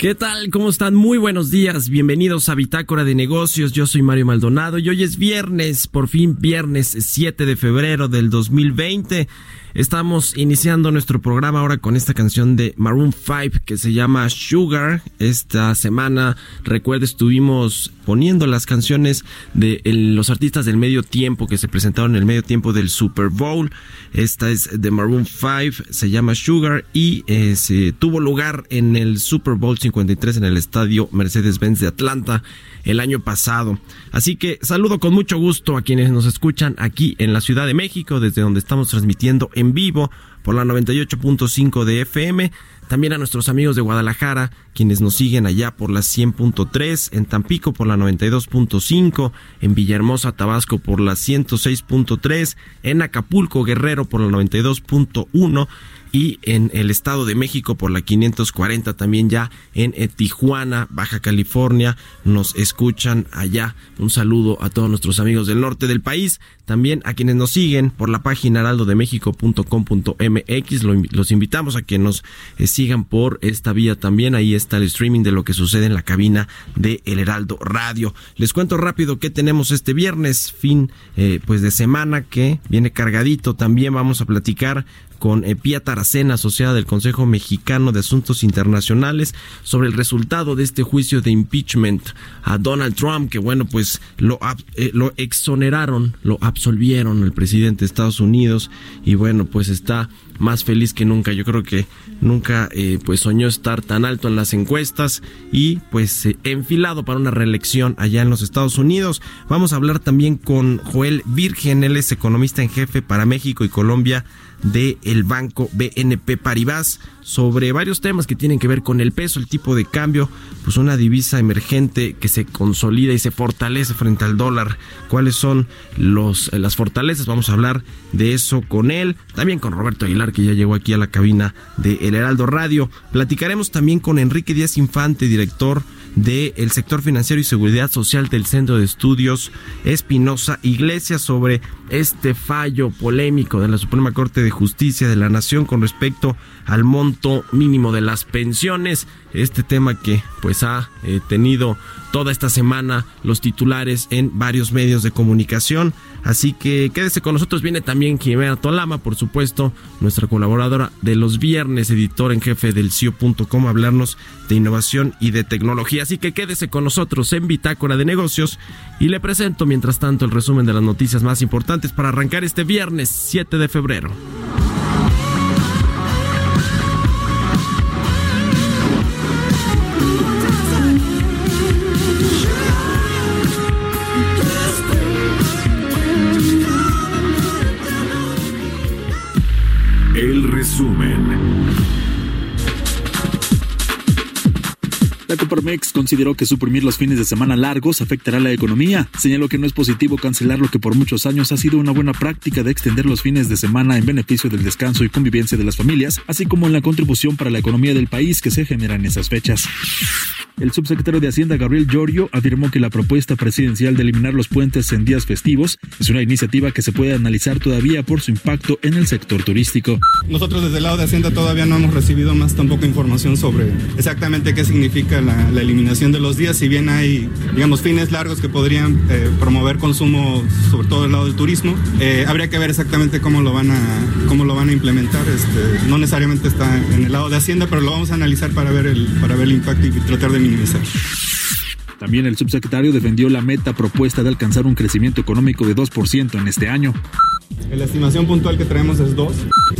¿Qué tal? ¿Cómo están? Muy buenos días. Bienvenidos a Bitácora de Negocios. Yo soy Mario Maldonado y hoy es viernes, por fin viernes 7 de febrero del 2020. Estamos iniciando nuestro programa ahora con esta canción de Maroon 5 que se llama Sugar. Esta semana, recuerda, estuvimos poniendo las canciones de los artistas del medio tiempo que se presentaron en el medio tiempo del Super Bowl. Esta es de Maroon 5, se llama Sugar y eh, tuvo lugar en el Super Bowl 53 en el estadio Mercedes-Benz de Atlanta el año pasado. Así que saludo con mucho gusto a quienes nos escuchan aquí en la Ciudad de México, desde donde estamos transmitiendo en vivo por la 98.5 de FM. También a nuestros amigos de Guadalajara, quienes nos siguen allá por la 100.3, en Tampico por la 92.5, en Villahermosa, Tabasco por la 106.3, en Acapulco, Guerrero por la 92.1 y en el Estado de México por la 540 también ya en eh, Tijuana, Baja California, nos escuchan allá. Un saludo a todos nuestros amigos del norte del país, también a quienes nos siguen por la página heraldodemexico.com.mx, los invitamos a que nos eh, sigan por esta vía también, ahí está el streaming de lo que sucede en la cabina de El Heraldo Radio. Les cuento rápido que tenemos este viernes, fin eh, pues de semana que viene cargadito, también vamos a platicar con eh, Pía Taracena, asociada del Consejo Mexicano de Asuntos Internacionales, sobre el resultado de este juicio de impeachment a Donald Trump, que bueno, pues lo, eh, lo exoneraron, lo absolvieron el presidente de Estados Unidos y bueno, pues está más feliz que nunca. Yo creo que nunca eh, pues soñó estar tan alto en las encuestas y pues enfilado para una reelección allá en los Estados Unidos. Vamos a hablar también con Joel Virgen, él es economista en jefe para México y Colombia del el banco BNP Paribas sobre varios temas que tienen que ver con el peso, el tipo de cambio, pues una divisa emergente que se consolida y se fortalece frente al dólar. ¿Cuáles son los, las fortalezas? Vamos a hablar de eso con él, también con Roberto Aguilar que ya llegó aquí a la cabina de El Heraldo Radio. Platicaremos también con Enrique Díaz Infante, director del sector financiero y seguridad social del Centro de Estudios Espinosa Iglesias sobre este fallo polémico de la Suprema Corte de Justicia de la Nación con respecto al monto mínimo de las pensiones. Este tema que pues ha eh, tenido toda esta semana los titulares en varios medios de comunicación. Así que quédese con nosotros. Viene también Jimena Tolama, por supuesto, nuestra colaboradora de los viernes, editor en jefe del CIO.com, hablarnos de innovación y de tecnología. Así que quédese con nosotros en Bitácora de Negocios y le presento mientras tanto el resumen de las noticias más importantes para arrancar este viernes 7 de febrero. Coparmex consideró que suprimir los fines de semana largos afectará a la economía. Señaló que no es positivo cancelar lo que por muchos años ha sido una buena práctica de extender los fines de semana en beneficio del descanso y convivencia de las familias, así como en la contribución para la economía del país que se genera en esas fechas. El subsecretario de Hacienda Gabriel Giorgio afirmó que la propuesta presidencial de eliminar los puentes en días festivos es una iniciativa que se puede analizar todavía por su impacto en el sector turístico. Nosotros desde el lado de Hacienda todavía no hemos recibido más tampoco información sobre exactamente qué significa la, eliminación de los días, si bien hay, digamos, fines largos que podrían eh, promover consumo, sobre todo del lado del turismo, eh, habría que ver exactamente cómo lo van a, cómo lo van a implementar. Este, no necesariamente está en el lado de Hacienda, pero lo vamos a analizar para ver el, para ver el impacto y tratar de minimizar. También el subsecretario defendió la meta propuesta de alcanzar un crecimiento económico de 2% en este año. La estimación puntual que traemos es 2.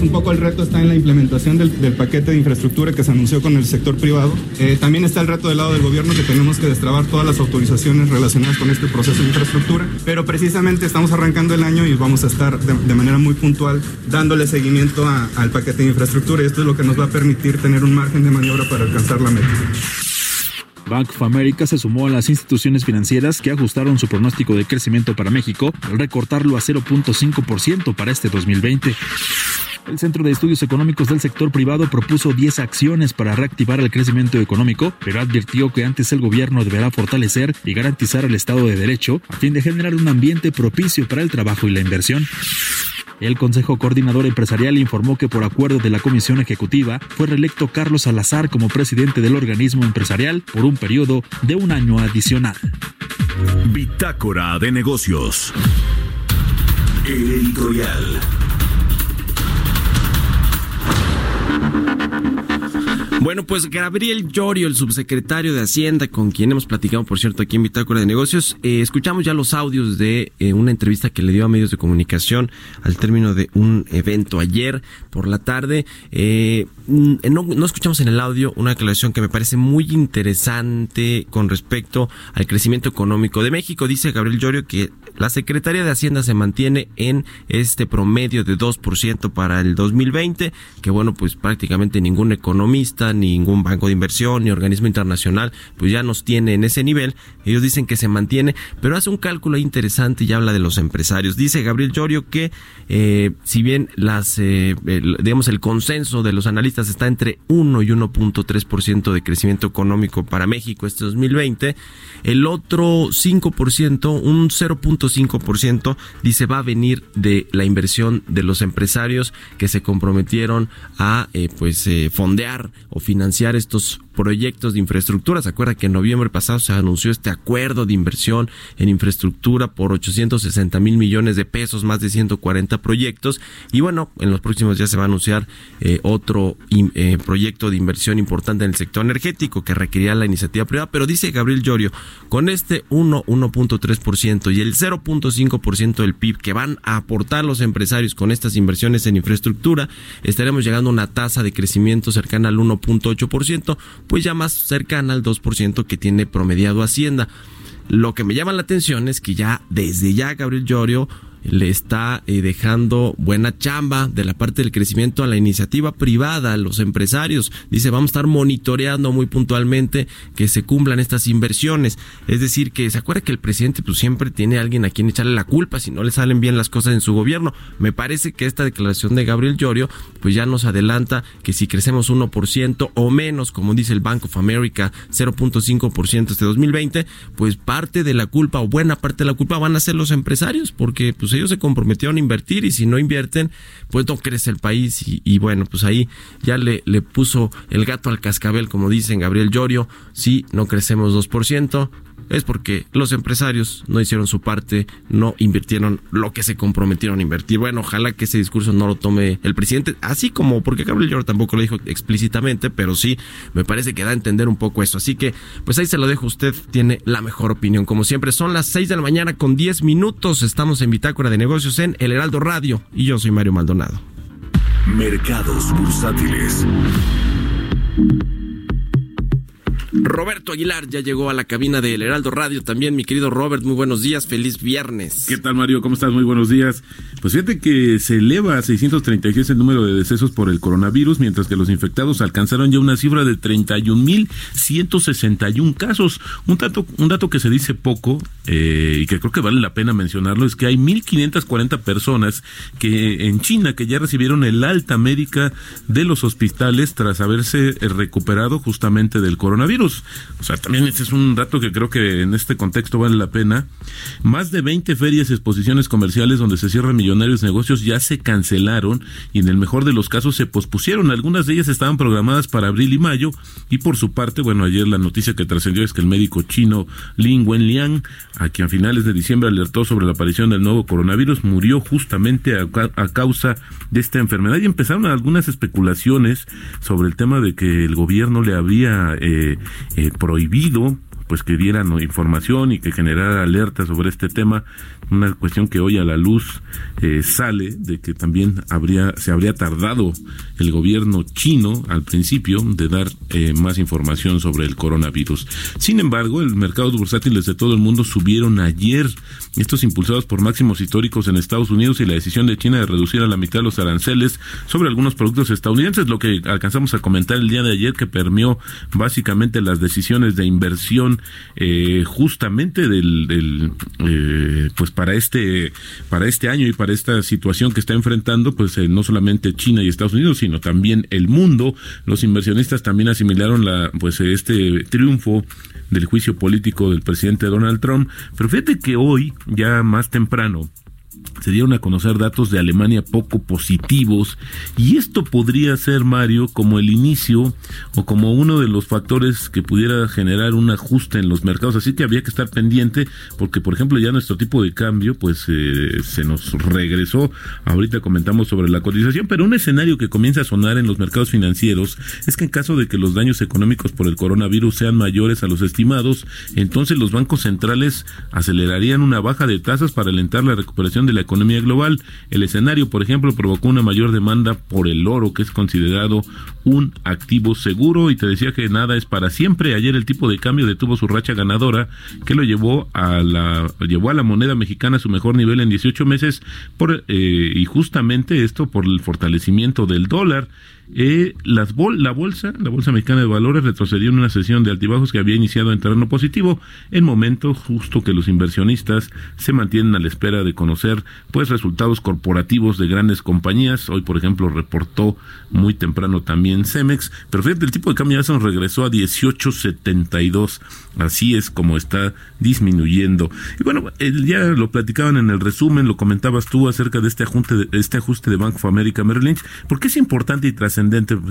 Un poco el reto está en la implementación del, paquete de infraestructura que se anunció con el sector privado. Eh, también está el reto del lado del gobierno que tenemos que destrabar todas las autorizaciones relacionadas con este proceso de infraestructura. Pero precisamente estamos arrancando el año y vamos a estar de, manera muy puntual dándole seguimiento al paquete de infraestructura y esto es lo que nos va a permitir tener un margen de maniobra para alcanzar la meta. Bank of America se sumó a las instituciones financieras que ajustaron su pronóstico de crecimiento para México al recortarlo a 0.5% para este 2020. El Centro de Estudios Económicos del Sector Privado propuso 10 acciones para reactivar el crecimiento económico, pero advirtió que antes el gobierno deberá fortalecer y garantizar el Estado de Derecho a fin de generar un ambiente propicio para el trabajo y la inversión. El Consejo Coordinador Empresarial informó que por acuerdo de la Comisión Ejecutiva fue reelecto Carlos Salazar como presidente del organismo empresarial por un periodo de un año adicional. Bitácora de negocios. editorial. Bueno, pues Gabriel Llorio, el subsecretario de Hacienda, con quien hemos platicado, por cierto, aquí en Bitácora de Negocios, eh, escuchamos ya los audios de eh, una entrevista que le dio a medios de comunicación al término de un evento ayer por la tarde. Eh, no, no, escuchamos en el audio una declaración que me parece muy interesante con respecto al crecimiento económico de México. Dice Gabriel Llorio que la Secretaría de Hacienda se mantiene en este promedio de 2% para el 2020, que bueno, pues prácticamente ningún economista, ningún banco de inversión, ni organismo internacional, pues ya nos tiene en ese nivel. Ellos dicen que se mantiene, pero hace un cálculo interesante y habla de los empresarios. Dice Gabriel Llorio que eh, si bien las, eh, digamos, el consenso de los analistas está entre 1 y 1.3% de crecimiento económico para México este 2020, el otro 5%, un 0.5%, dice va a venir de la inversión de los empresarios que se comprometieron a eh, pues fondear financiar estos proyectos de infraestructura. Se acuerda que en noviembre pasado se anunció este acuerdo de inversión en infraestructura por 860 mil millones de pesos, más de 140 proyectos. Y bueno, en los próximos días se va a anunciar eh, otro eh, proyecto de inversión importante en el sector energético que requería la iniciativa privada. Pero dice Gabriel Llorio, con este 1, 1.3% y el 0.5% del PIB que van a aportar los empresarios con estas inversiones en infraestructura, estaremos llegando a una tasa de crecimiento cercana al 1.8%, pues ya más cercana al 2% que tiene promediado Hacienda. Lo que me llama la atención es que ya desde ya Gabriel Llorio le está eh, dejando buena chamba de la parte del crecimiento a la iniciativa privada, a los empresarios. Dice, vamos a estar monitoreando muy puntualmente que se cumplan estas inversiones. Es decir, que se acuerda que el presidente pues siempre tiene a alguien a quien echarle la culpa si no le salen bien las cosas en su gobierno. Me parece que esta declaración de Gabriel Llorio pues ya nos adelanta que si crecemos 1% o menos, como dice el Bank of America, 0.5% este 2020, pues parte de la culpa o buena parte de la culpa van a ser los empresarios porque pues pues ellos se comprometieron a invertir y si no invierten, pues no crece el país y, bueno, pues ahí ya le, le puso el gato al cascabel, como dicen Gabriel Llorio, si no crecemos 2%, es porque los empresarios no hicieron su parte, no invirtieron lo que se comprometieron a invertir. Bueno, ojalá que ese discurso no lo tome el presidente, así como porque Gabriel Lloro tampoco lo dijo explícitamente, pero sí me parece que da a entender un poco eso. Así que, pues ahí se lo dejo, usted tiene la mejor opinión. Como siempre, son las 6 de la mañana con 10 minutos. Estamos en Bitácora de Negocios en El Heraldo Radio y yo soy Mario Maldonado. Mercados bursátiles. Roberto Aguilar ya llegó a la cabina del Heraldo Radio también. Mi querido Robert, muy buenos días, feliz viernes. ¿Qué tal, Mario? ¿Cómo estás? Muy buenos días. Pues fíjate que se eleva a 636 el número de decesos por el coronavirus, mientras que los infectados alcanzaron ya una cifra de 31.161 casos. Un dato, un dato que se dice poco eh, y que creo que vale la pena mencionarlo es que hay 1.540 personas que en China que ya recibieron el alta médica de los hospitales tras haberse recuperado justamente del coronavirus. O sea, también este es un dato que creo que en este contexto vale la pena. Más de 20 ferias y exposiciones comerciales donde se cierran millonarios negocios ya se cancelaron y en el mejor de los casos se pospusieron. Algunas de ellas estaban programadas para abril y mayo y por su parte, bueno, ayer la noticia que trascendió es que el médico chino Lin Wenliang, a quien a finales de diciembre alertó sobre la aparición del nuevo coronavirus, murió justamente a, causa de esta enfermedad y empezaron algunas especulaciones sobre el tema de que el gobierno le había eh, eh, prohibido pues que dieran información y que generara alerta sobre este tema, una cuestión que hoy a la luz eh, sale de que también habría se habría tardado el gobierno chino al principio de dar eh, más información sobre el coronavirus. Sin embargo, el mercado bursátiles de todo el mundo subieron ayer, estos impulsados por máximos históricos en Estados Unidos y la decisión de China de reducir a la mitad los aranceles sobre algunos productos estadounidenses, lo que alcanzamos a comentar el día de ayer que permeó básicamente las decisiones de inversión eh, justamente del, eh, pues para este para este año y para esta situación que está enfrentando pues eh, no solamente China y Estados Unidos sino también el mundo. Los inversionistas también asimilaron la pues este triunfo del juicio político del presidente Donald Trump. Pero fíjate que hoy ya más temprano se dieron a conocer datos de Alemania poco positivos y esto podría ser, Mario, como el inicio o como uno de los factores que pudiera generar un ajuste en los mercados. Así que había que estar pendiente porque, por ejemplo, ya nuestro tipo de cambio pues eh, se nos regresó. Ahorita comentamos sobre la cotización, pero un escenario que comienza a sonar en los mercados financieros es que en caso de que los daños económicos por el coronavirus sean mayores a los estimados, entonces los bancos centrales acelerarían una baja de tasas para alentar la recuperación de la economía global. El escenario, por ejemplo, provocó una mayor demanda por el oro, que es considerado un activo seguro. Y te decía que nada es para siempre. Ayer el tipo de cambio detuvo su racha ganadora, que lo llevó a la llevó a la moneda mexicana a su mejor nivel en 18 meses, por, eh, y justamente esto por el fortalecimiento del dólar. Eh, las la bolsa, la bolsa mexicana de valores retrocedió en una sesión de altibajos que había iniciado en terreno positivo, en momento justo que los inversionistas se mantienen a la espera de conocer pues resultados corporativos de grandes compañías. Hoy, por ejemplo, reportó muy temprano también Cemex, pero fíjate, el tipo de cambio ya se regresó a 18.72. Así es como está disminuyendo. Y bueno, ya lo platicaban en el resumen, lo comentabas tú acerca de este ajuste de, este ajuste de Bank of America Merrill Lynch, porque es importante y trascendente,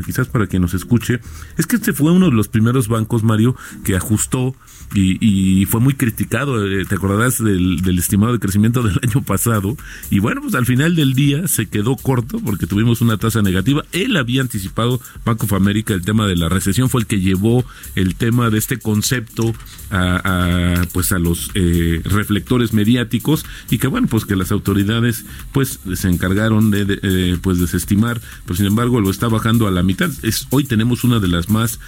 quizás para quien nos escuche, es que este fue uno de los primeros bancos, Mario, que ajustó y, fue muy criticado, eh, te acordarás del, estimado de crecimiento del año pasado, y bueno, pues al final del día se quedó corto porque tuvimos una tasa negativa. Él había anticipado, Bank of America, el tema de la recesión, fue el que llevó el tema de este concepto a, pues a los eh, reflectores mediáticos y que bueno, pues que las autoridades pues se encargaron de, eh, pues desestimar, pero sin embargo lo está bajando a la mitad. Es, hoy tenemos una de las más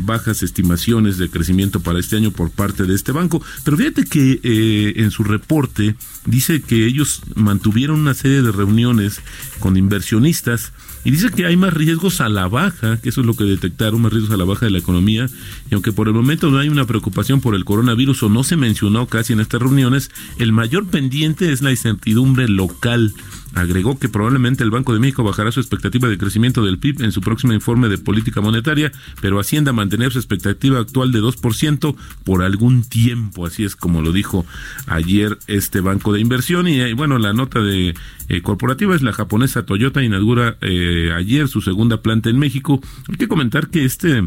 bajas estimaciones de crecimiento para este año por parte de este banco. Pero fíjate que eh, en su reporte dice que ellos mantuvieron una serie de reuniones con inversionistas y dice que hay más riesgos a la baja, que eso es lo que detectaron, más riesgos a la baja de la economía, y aunque por el momento no hay una preocupación por el coronavirus o no se mencionó casi en estas reuniones, el mayor pendiente es la incertidumbre local Agregó que probablemente el Banco de México bajará su expectativa de crecimiento del PIB en su próximo informe de política monetaria, pero Hacienda mantener su expectativa actual de 2% por algún tiempo, así es como lo dijo ayer este banco de inversión. Y eh, bueno, la nota de eh, corporativa es la japonesa Toyota inaugura eh, ayer su segunda planta en México. Hay que comentar que este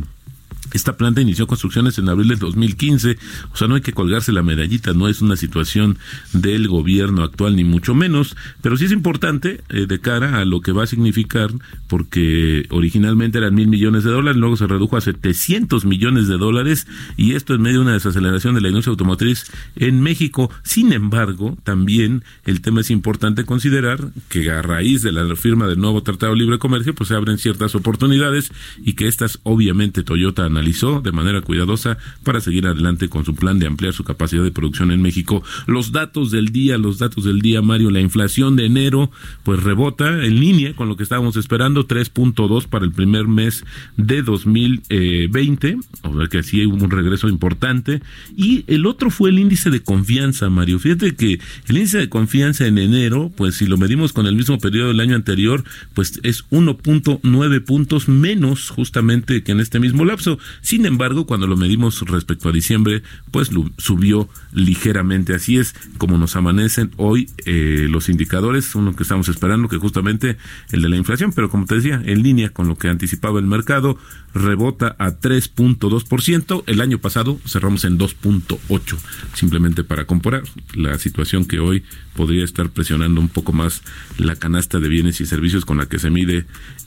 esta planta inició construcciones en abril del 2015, o sea, no hay que colgarse la medallita, no es una situación del gobierno actual, ni mucho menos, pero sí es importante eh, de cara a lo que va a significar, porque originalmente eran mil millones de dólares, luego se redujo a 700 millones de dólares, y esto en medio de una desaceleración de la industria automotriz en México. Sin embargo, también el tema es importante considerar que a raíz de la firma del nuevo Tratado de Libre Comercio, pues se abren ciertas oportunidades y que estas, obviamente, Toyota analizó de manera cuidadosa para seguir adelante con su plan de ampliar su capacidad de producción en México. Los datos del día, los datos del día, Mario, la inflación de enero, pues rebota en línea con lo que estábamos esperando, 3.2 para el primer mes de 2020, o sea que así hubo un regreso importante. Y el otro fue el índice de confianza, Mario. Fíjate que el índice de confianza en enero, pues si lo medimos con el mismo periodo del año anterior, pues es 1.9 puntos menos justamente que en este mismo lapso. Sin embargo, cuando lo medimos respecto a diciembre, pues subió ligeramente. Así es como nos amanecen hoy eh, los indicadores, uno que estamos esperando, que justamente el de la inflación, pero como te decía, en línea con lo que anticipaba el mercado, rebota a 3.2%. El año pasado cerramos en 2.8, simplemente para comparar la situación que hoy podría estar presionando un poco más la canasta de bienes y servicios con la que se mide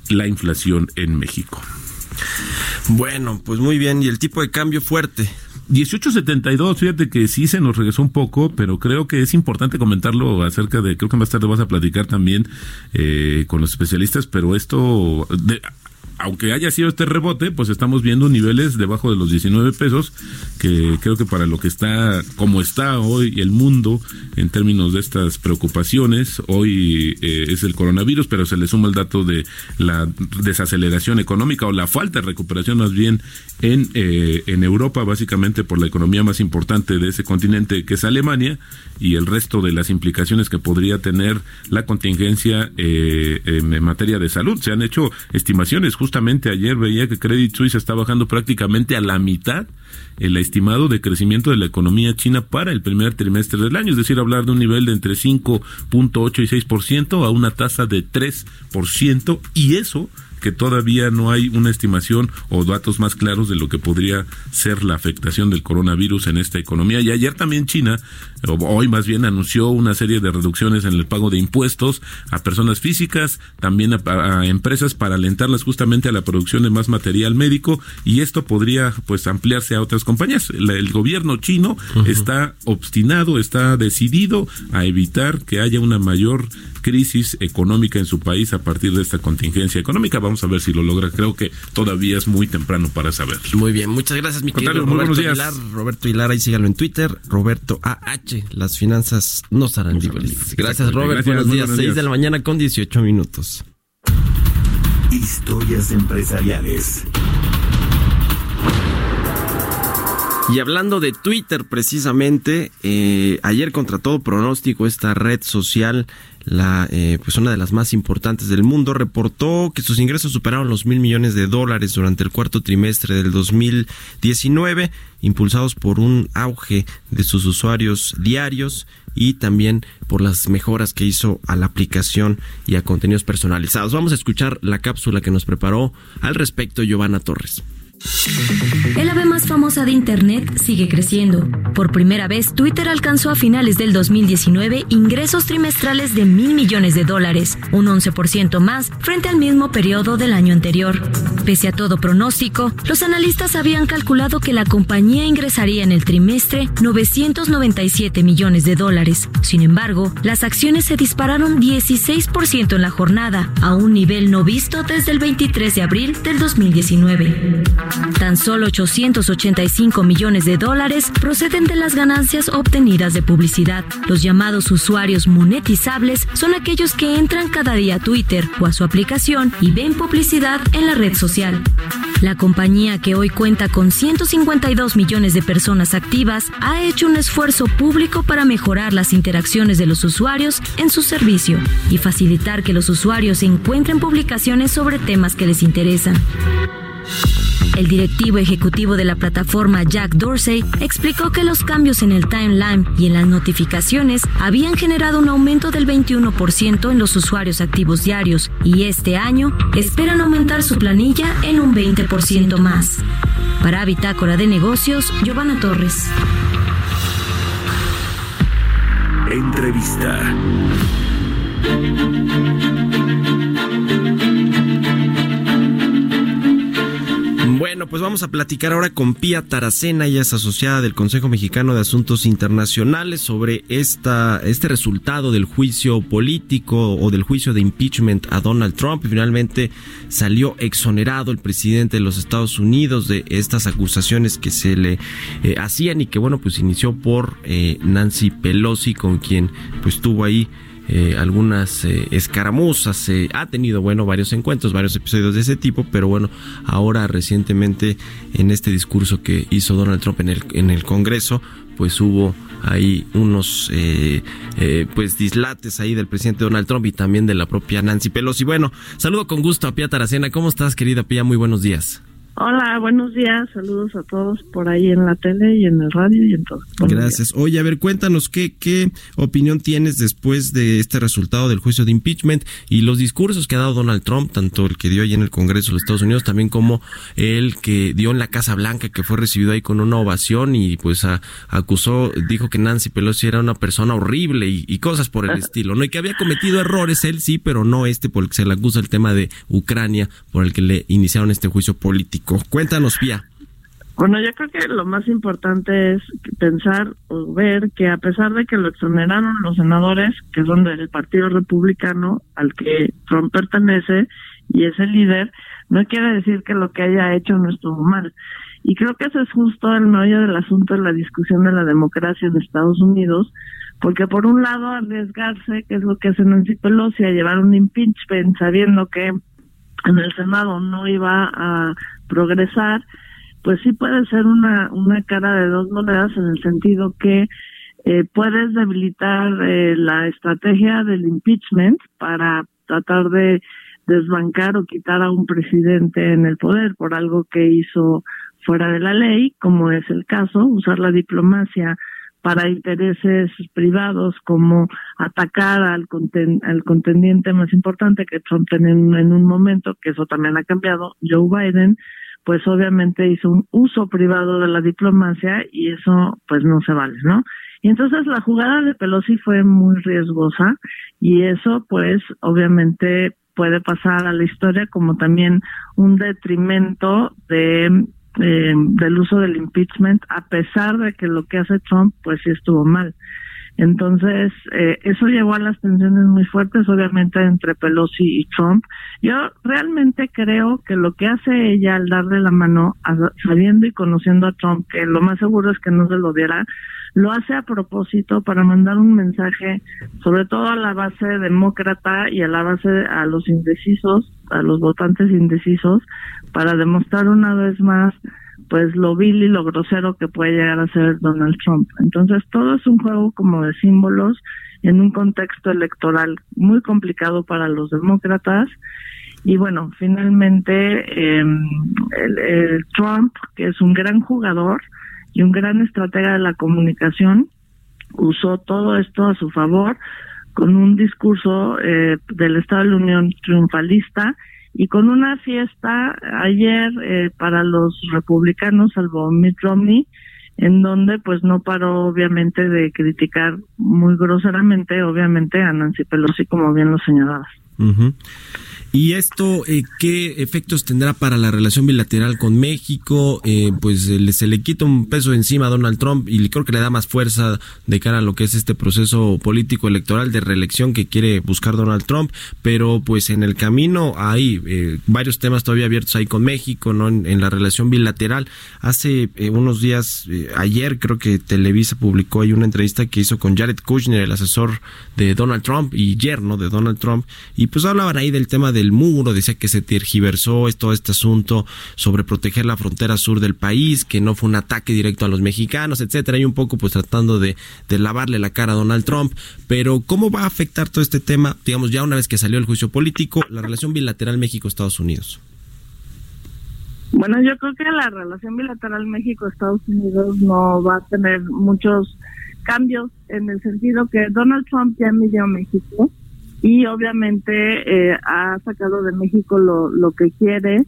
la inflación en México. Bueno, pues muy bien, y el tipo de cambio fuerte. 1872, fíjate que sí se nos regresó un poco, pero creo que es importante comentarlo acerca de, creo que más tarde vas a platicar también eh, con los especialistas, pero esto, de, aunque haya sido este rebote, pues estamos viendo niveles debajo de los 19 pesos, que creo que para lo que está, como está hoy el mundo en términos de estas preocupaciones, hoy eh, es el coronavirus, pero se le suma el dato de la desaceleración económica o la falta de recuperación más bien en, eh, en Europa, básicamente por la economía más importante de ese continente, que es Alemania, y el resto de las implicaciones que podría tener la contingencia eh, en materia de salud. Se han hecho estimaciones justamente ayer veía que Credit Suisse está bajando prácticamente a la mitad el estimado de crecimiento de la economía china para el primer trimestre del año, es decir, hablar de un nivel de entre 5.8 y 6% a una tasa de 3%, y eso que todavía no hay una estimación o datos más claros de lo que podría ser la afectación del coronavirus en esta economía. Y ayer también China, hoy más bien, anunció una serie de reducciones en el pago de impuestos a personas físicas, también a, empresas para alentarlas justamente a la producción de más material médico y esto podría pues ampliarse a otras compañías. el gobierno chino está obstinado, está decidido a evitar que haya una mayor crisis económica en su país a partir de esta contingencia económica. Vamos a ver si lo logra. Creo que todavía es muy temprano para saber. Muy bien, muchas gracias, mi querido Roberto Hilar. Roberto Hilar, ahí síganlo en Twitter. Roberto AH. Las finanzas no serán libres. Gracias, Robert. buenos días. 6 de la mañana con 18 minutos. Historias empresariales. Y hablando de Twitter precisamente, eh, ayer contra todo pronóstico esta red social, la eh, pues una de las más importantes del mundo, reportó que sus ingresos superaron los mil millones de dólares durante el cuarto trimestre del 2019, impulsados por un auge de sus usuarios diarios y también por las mejoras que hizo a la aplicación y a contenidos personalizados. Vamos a escuchar la cápsula que nos preparó al respecto Giovanna Torres. El ave más famosa de Internet sigue creciendo. Por primera vez, Twitter alcanzó a finales del 2019 ingresos trimestrales de mil millones de dólares, un 11% más frente al mismo periodo del año anterior. Pese a todo pronóstico, los analistas habían calculado que la compañía ingresaría en el trimestre 997 millones de dólares. Sin embargo, las acciones se dispararon 16% en la jornada, a un nivel no visto desde el 23 de abril del 2019. Tan solo 885 millones de dólares proceden de las ganancias obtenidas de publicidad. Los llamados usuarios monetizables son aquellos que entran cada día a Twitter o a su aplicación y ven publicidad en la red social. La compañía que hoy cuenta con 152 millones de personas activas ha hecho un esfuerzo público para mejorar las interacciones de los usuarios en su servicio y facilitar que los usuarios encuentren publicaciones sobre temas que les interesan. El directivo ejecutivo de la plataforma Jack Dorsey explicó que los cambios en el timeline y en las notificaciones habían generado un aumento del 21% en los usuarios activos diarios y este año esperan aumentar su planilla en un 20% más. Para Bitácora de Negocios, Giovanna Torres. Entrevista. Bueno, pues vamos a platicar ahora con Pía Taracena, ella es asociada del Consejo Mexicano de Asuntos Internacionales sobre este resultado del juicio político o del juicio de impeachment a Donald Trump. Finalmente salió exonerado el presidente de los Estados Unidos de estas acusaciones que se le eh, hacían y que bueno, pues inició por eh, Nancy Pelosi con quien pues tuvo ahí eh, algunas eh, escaramuzas, ha tenido, bueno, varios encuentros, varios episodios de ese tipo, pero bueno, ahora recientemente en este discurso que hizo Donald Trump en el, en el Congreso, pues hubo ahí unos eh, pues dislates ahí del presidente Donald Trump y también de la propia Nancy Pelosi. Bueno, saludo con gusto a Pia Taracena. ¿Cómo estás, querida Pia? Muy buenos días. Hola, buenos días, saludos a todos por ahí en la tele y en el radio y en todo. Gracias. Oye, a ver, cuéntanos qué, qué opinión tienes después de este resultado del juicio de impeachment y los discursos que ha dado Donald Trump, tanto el que dio ahí en el Congreso de los Estados Unidos, también como el que dio en la Casa Blanca, que fue recibido ahí con una ovación y pues acusó, dijo que Nancy Pelosi era una persona horrible y, cosas por el estilo, ¿no? Y que había cometido errores él sí, pero no este por el que se le acusa el tema de Ucrania, por el que le iniciaron este juicio político. Cuéntanos, Pía. Bueno, yo creo que lo más importante es pensar o ver que a pesar de que lo exoneraron los senadores, que son del Partido Republicano al que Trump pertenece y es el líder, no quiere decir que lo que haya hecho no estuvo mal. Y creo que ese es justo el meollo del asunto de la discusión de la democracia en Estados Unidos, porque por un lado arriesgarse, que es lo que hace Nancy Pelosi, a llevar un impeachment sabiendo que en el Senado no iba a progresar, pues sí puede ser una, una cara de dos monedas en el sentido que eh, puedes debilitar eh, la estrategia del impeachment para tratar de desbancar o quitar a un presidente en el poder por algo que hizo fuera de la ley, como es el caso, usar la diplomacia para intereses privados como atacar al, al contendiente más importante que Trump en un momento, que eso también ha cambiado, Joe Biden, pues obviamente hizo un uso privado de la diplomacia y eso pues no se vale, ¿no? Y entonces la jugada de Pelosi fue muy riesgosa y eso pues obviamente puede pasar a la historia como también un detrimento de eh, del uso del impeachment a pesar de que lo que hace Trump pues sí estuvo mal. Entonces, eh, eso llevó a las tensiones muy fuertes, obviamente, entre Pelosi y Trump. Yo realmente creo que lo que hace ella al darle la mano, sabiendo y conociendo a Trump, que lo más seguro es que no se lo diera, lo hace a propósito para mandar un mensaje, sobre todo a la base demócrata y a la base a los indecisos, a los votantes indecisos, para demostrar una vez más pues lo vil y lo grosero que puede llegar a ser Donald Trump. Entonces todo es un juego como de símbolos en un contexto electoral muy complicado para los demócratas. Y bueno, finalmente eh, el, Trump, que es un gran jugador y un gran estratega de la comunicación, usó todo esto a su favor con un discurso eh, del Estado de la Unión triunfalista y con una fiesta ayer eh, para los republicanos, salvo Mitt Romney, en donde pues no paró obviamente de criticar muy groseramente, obviamente, a Nancy Pelosi, como bien lo señalabas. ¿Y esto eh, qué efectos tendrá para la relación bilateral con México? Eh, pues eh, se le quita un peso encima a Donald Trump y creo que le da más fuerza de cara a lo que es este proceso político electoral de reelección que quiere buscar Donald Trump, pero pues en el camino hay varios temas todavía abiertos ahí con México, ¿no? En, la relación bilateral. Hace unos días, ayer creo que Televisa publicó ahí una entrevista que hizo con Jared Kushner, el asesor de Donald Trump y yerno de Donald Trump, y pues hablaban ahí del tema de el muro, decía que se tergiversó todo este asunto sobre proteger la frontera sur del país, que no fue un ataque directo a los mexicanos, etcétera, y un poco pues tratando de, de lavarle la cara a Donald Trump. Pero ¿cómo va a afectar todo este tema, digamos, ya una vez que salió el juicio político, la relación bilateral México-Estados Unidos? Bueno, yo creo que la relación bilateral México-Estados Unidos no va a tener muchos cambios en el sentido que Donald Trump ya midió México y obviamente eh, ha sacado de México lo, lo que quiere.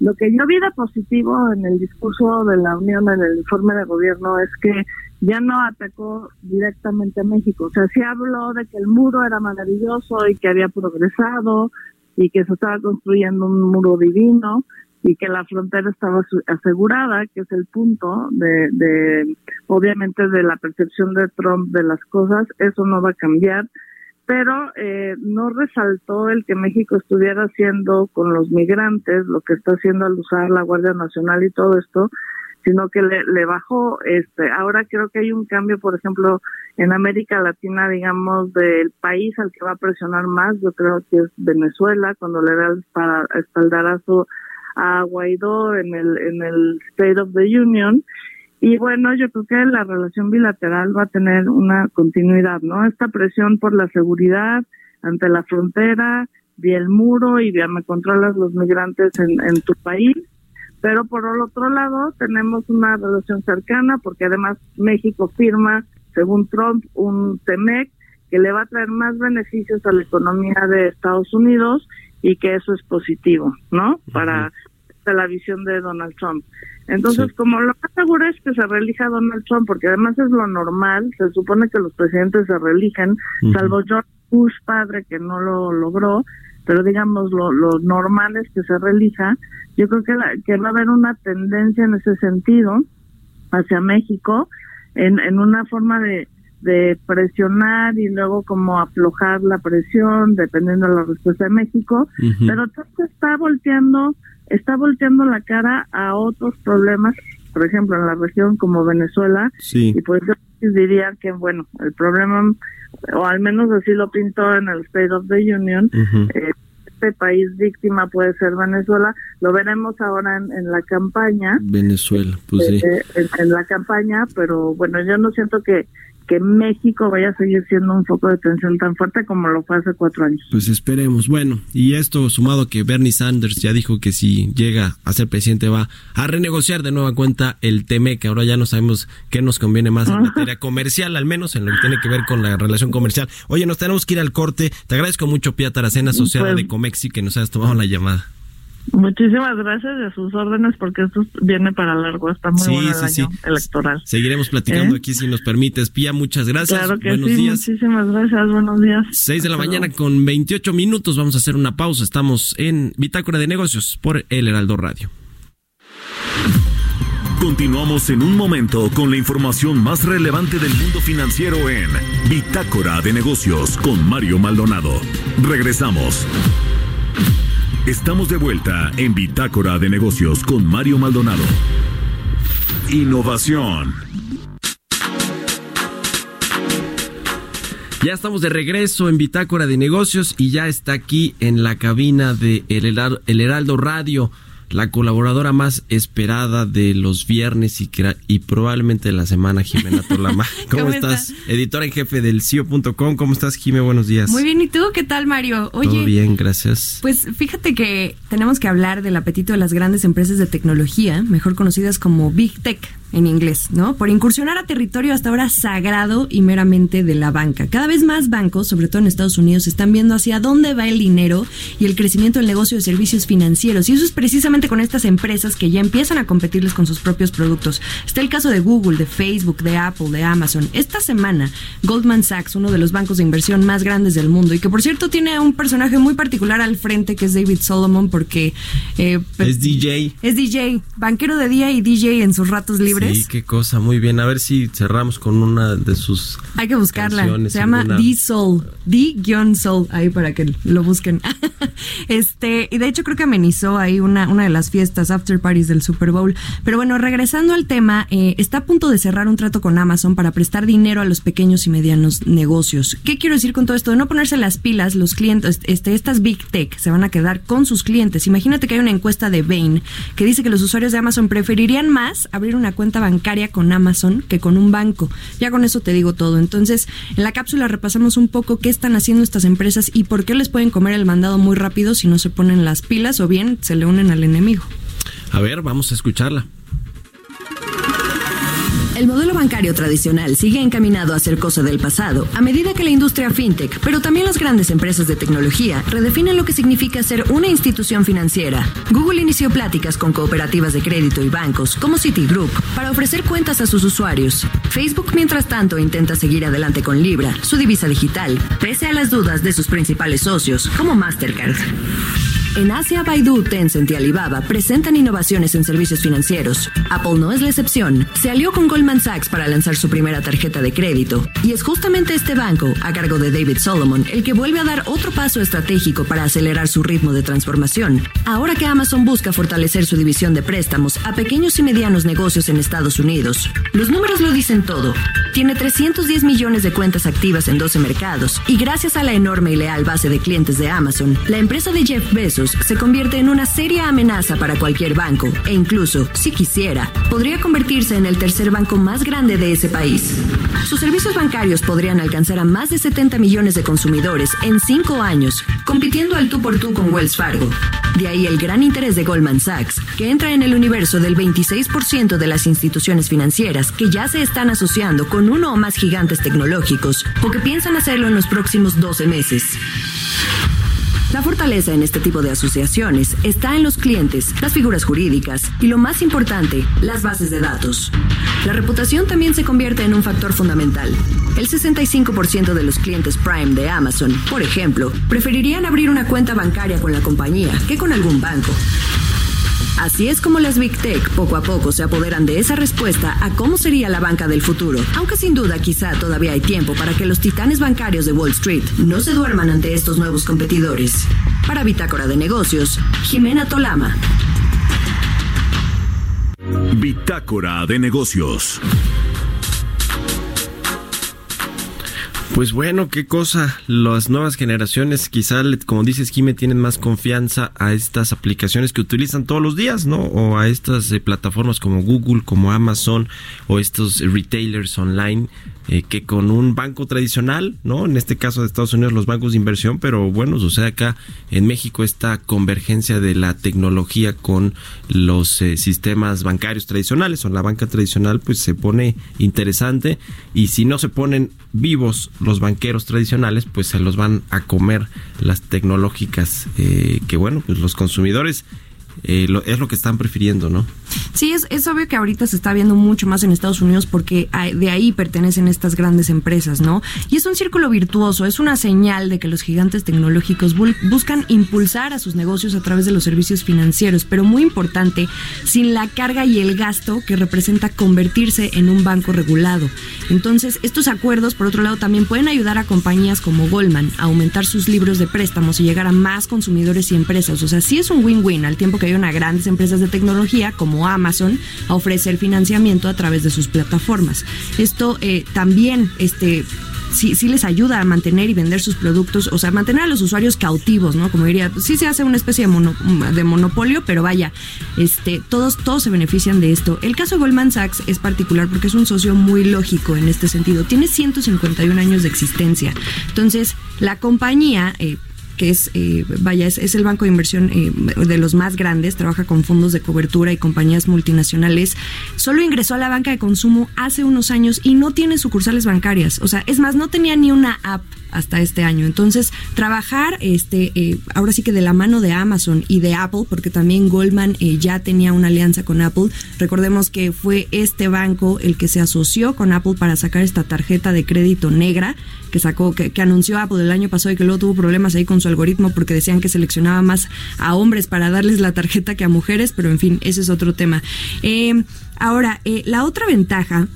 Lo que yo vi de positivo en el discurso de la Unión, en el informe de gobierno, es que ya no atacó directamente a México. O sea, sí habló de que el muro era maravilloso y que había progresado y que se estaba construyendo un muro divino, y que la frontera estaba asegurada, que es el punto de, de, obviamente, de la percepción de Trump de las cosas, eso no va a cambiar, pero eh, no resaltó el que México estuviera haciendo con los migrantes, lo que está haciendo al usar la Guardia Nacional y todo esto, sino que le, le bajó, este, ahora creo que hay un cambio, por ejemplo, en América Latina, digamos, del país al que va a presionar más, yo creo que es Venezuela, cuando le da el espaldarazo a Guaidó en el, en el State of the Union. Y bueno, yo creo que la relación bilateral va a tener una continuidad, ¿no? Esta presión por la seguridad ante la frontera, vía el muro y vía me controlas los migrantes en, en tu país. Pero por el otro lado, tenemos una relación cercana porque además México firma, según Trump, un TEMEC que le va a traer más beneficios a la economía de Estados Unidos y que eso es positivo, ¿no? Para la visión de Donald Trump. Entonces, como lo más seguro es que se reelija Donald Trump, porque además es lo normal, se supone que los presidentes se reeligen, salvo George Bush padre que no lo logró, pero digamos lo, lo normal es que se reelija. Yo creo que, que va a haber una tendencia en ese sentido hacia México, en, en una forma de, de presionar y luego como aflojar la presión dependiendo de la respuesta de México, pero Trump está volteando está volteando la cara a otros problemas, por ejemplo, en la región como Venezuela, y pues yo diría que, bueno, el problema, o al menos así lo pintó en el State of the Union, eh, este país víctima puede ser Venezuela, lo veremos ahora en, la campaña. Venezuela, pues sí. Eh, en la campaña, pero bueno, yo no siento que que México vaya a seguir siendo un foco de tensión tan fuerte como lo fue hace cuatro años. Pues esperemos. Bueno, y esto sumado que Bernie Sanders ya dijo que si llega a ser presidente va a renegociar de nueva cuenta el TME, que ahora ya no sabemos qué nos conviene más en materia comercial, al menos en lo que tiene que ver con la relación comercial. Oye, nos tenemos que ir al corte. Te agradezco mucho, Pia Taracena, asociada pues de Comexi, que nos hayas tomado la llamada. Muchísimas gracias a sus órdenes porque esto viene para largo, está muy bueno el año electoral. Seguiremos platicando ¿Eh? aquí si nos permites. Pía, muchas gracias. Claro que buenos días. muchísimas gracias, buenos días. Seis de la mañana con 28 minutos, vamos a hacer una pausa. Estamos en Bitácora de Negocios por El Heraldo Radio. Continuamos en un momento con la información más relevante del mundo financiero en Bitácora de Negocios con Mario Maldonado. Regresamos. Estamos de vuelta en Bitácora de Negocios con Mario Maldonado. Innovación. Ya estamos de regreso en Bitácora de Negocios y ya está aquí en la cabina de El Heraldo Radio la colaboradora más esperada de los viernes y, y probablemente de la semana, Jimena Tolama. ¿Cómo, estás? Editora en jefe del CIO.com. ¿Cómo estás, Jimena? Buenos días. Muy bien, ¿y tú? ¿Qué tal, Mario? Oye, Todo bien, gracias. Pues fíjate que tenemos que hablar del apetito de las grandes empresas de tecnología, mejor conocidas como Big Tech en inglés, ¿no? Por incursionar a territorio hasta ahora sagrado y meramente de la banca. Cada vez más bancos, sobre todo en Estados Unidos, están viendo hacia dónde va el dinero y el crecimiento del negocio de servicios financieros. Y eso es precisamente con estas empresas que ya empiezan a competirles con sus propios productos. Está el caso de Google, de Facebook, de Apple, de Amazon. Esta semana, Goldman Sachs, uno de los bancos de inversión más grandes del mundo, y que por cierto tiene un personaje muy particular al frente, que es David Solomon, porque... Eh, es DJ. Es DJ, banquero de día y DJ en sus ratos libres Sí, qué cosa, muy bien. A ver si cerramos con una de sus. Hay que buscarla. Se llama D-Soul. D-Soul, ahí para que lo busquen. este, y de hecho creo que amenizó ahí una, una de las fiestas, after parties del Super Bowl. Pero bueno, regresando al tema, eh, está a punto de cerrar un trato con Amazon para prestar dinero a los pequeños y medianos negocios. ¿Qué quiero decir con todo esto? De no ponerse las pilas, los clientes, este, estas Big Tech se van a quedar con sus clientes. Imagínate que hay una encuesta de Bain que dice que los usuarios de Amazon preferirían más abrir una cuenta bancaria con Amazon que con un banco. Ya con eso te digo todo. Entonces, en la cápsula repasamos un poco qué están haciendo estas empresas y por qué les pueden comer el mandado muy rápido si no se ponen las pilas o bien se le unen al enemigo. A ver, vamos a escucharla. El modelo bancario tradicional sigue encaminado a ser cosa del pasado a medida que la industria fintech, pero también las grandes empresas de tecnología, redefinen lo que significa ser una institución financiera. Google inició pláticas con cooperativas de crédito y bancos como Citigroup para ofrecer cuentas a sus usuarios. Facebook, mientras tanto, intenta seguir adelante con Libra, su divisa digital, pese a las dudas de sus principales socios, como Mastercard. En Asia, Baidu, Tencent y Alibaba presentan innovaciones en servicios financieros. Apple no es la excepción. Se alió con Goldman Sachs para lanzar su primera tarjeta de crédito. Y es justamente este banco, a cargo de David Solomon, el que vuelve a dar otro paso estratégico para acelerar su ritmo de transformación. Ahora que Amazon busca fortalecer su división de préstamos a pequeños y medianos negocios en Estados Unidos. Los números lo dicen todo. Tiene 310 millones de cuentas activas en 12 mercados y gracias a la enorme y leal base de clientes de Amazon, la empresa de Jeff Bezos se convierte en una seria amenaza para cualquier banco e incluso, si quisiera, podría convertirse en el tercer banco más grande de ese país. Sus servicios bancarios podrían alcanzar a más de 70 millones de consumidores en cinco años, compitiendo al tú por tú con Wells Fargo. De ahí el gran interés de Goldman Sachs, que entra en el universo del 26% de las instituciones financieras que ya se están asociando con uno o más gigantes tecnológicos, o que piensan hacerlo en los próximos 12 meses. La fortaleza en este tipo de asociaciones está en los clientes, las figuras jurídicas y lo más importante, las bases de datos. La reputación también se convierte en un factor fundamental. El 65% de los clientes Prime de Amazon, por ejemplo, preferirían abrir una cuenta bancaria con la compañía que con algún banco. Así es como las Big Tech poco a poco se apoderan de esa respuesta a cómo sería la banca del futuro, aunque sin duda quizá todavía hay tiempo para que los titanes bancarios de Wall Street no se duerman ante estos nuevos competidores. Para Bitácora de Negocios, Jimena Tolama. Bitácora de Negocios. Pues bueno, qué cosa. Las nuevas generaciones, quizá, como dices, Jime, tienen más confianza a estas aplicaciones que utilizan todos los días, ¿no? O a estas eh, plataformas como Google, como Amazon, o estos retailers online eh, que con un banco tradicional, ¿no? En este caso de Estados Unidos los bancos de inversión, pero bueno, sucede acá en México esta convergencia de la tecnología con los eh, sistemas bancarios tradicionales o la banca tradicional pues se pone interesante y si no se ponen vivos los banqueros tradicionales pues se los van a comer las tecnológicas eh, que bueno pues los consumidores eh, es lo que están prefiriendo, ¿no? Sí, es, es obvio que ahorita se está viendo mucho más en Estados Unidos porque de ahí pertenecen estas grandes empresas, ¿no? Y es un círculo virtuoso, es una señal de que los gigantes tecnológicos buscan impulsar a sus negocios a través de los servicios financieros, pero muy importante, sin la carga y el gasto que representa convertirse en un banco regulado. Entonces, estos acuerdos, por otro lado, también pueden ayudar a compañías como Goldman a aumentar sus libros de préstamos y llegar a más consumidores y empresas. O sea, sí es un win-win al tiempo que hay una grandes empresas de tecnología como Amazon a ofrecer financiamiento a través de sus plataformas. Esto eh, también este, sí, sí les ayuda a mantener y vender sus productos, o sea, mantener a los usuarios cautivos, ¿no? Como diría, sí se hace una especie de, monopolio, pero vaya, este, todos, todos se benefician de esto. El caso de Goldman Sachs es particular porque es un socio muy lógico en este sentido. Tiene 151 años de existencia. Entonces, la compañía, eh, que es, eh, vaya, es, el banco de inversión eh, de los más grandes, trabaja con fondos de cobertura y compañías multinacionales, solo ingresó a la banca de consumo hace unos años y no tiene sucursales bancarias. O sea, es más, no tenía ni una app hasta este año. Entonces, trabajar este eh, ahora sí que de la mano de Amazon y de Apple, porque también Goldman ya tenía una alianza con Apple. Recordemos que fue este banco el que se asoció con Apple para sacar esta tarjeta de crédito negra que sacó, que, anunció Apple el año pasado y que luego tuvo problemas ahí con su algoritmo porque decían que seleccionaba más a hombres para darles la tarjeta que a mujeres, pero en fin, ese es otro tema. Eh, ahora, eh, la otra ventaja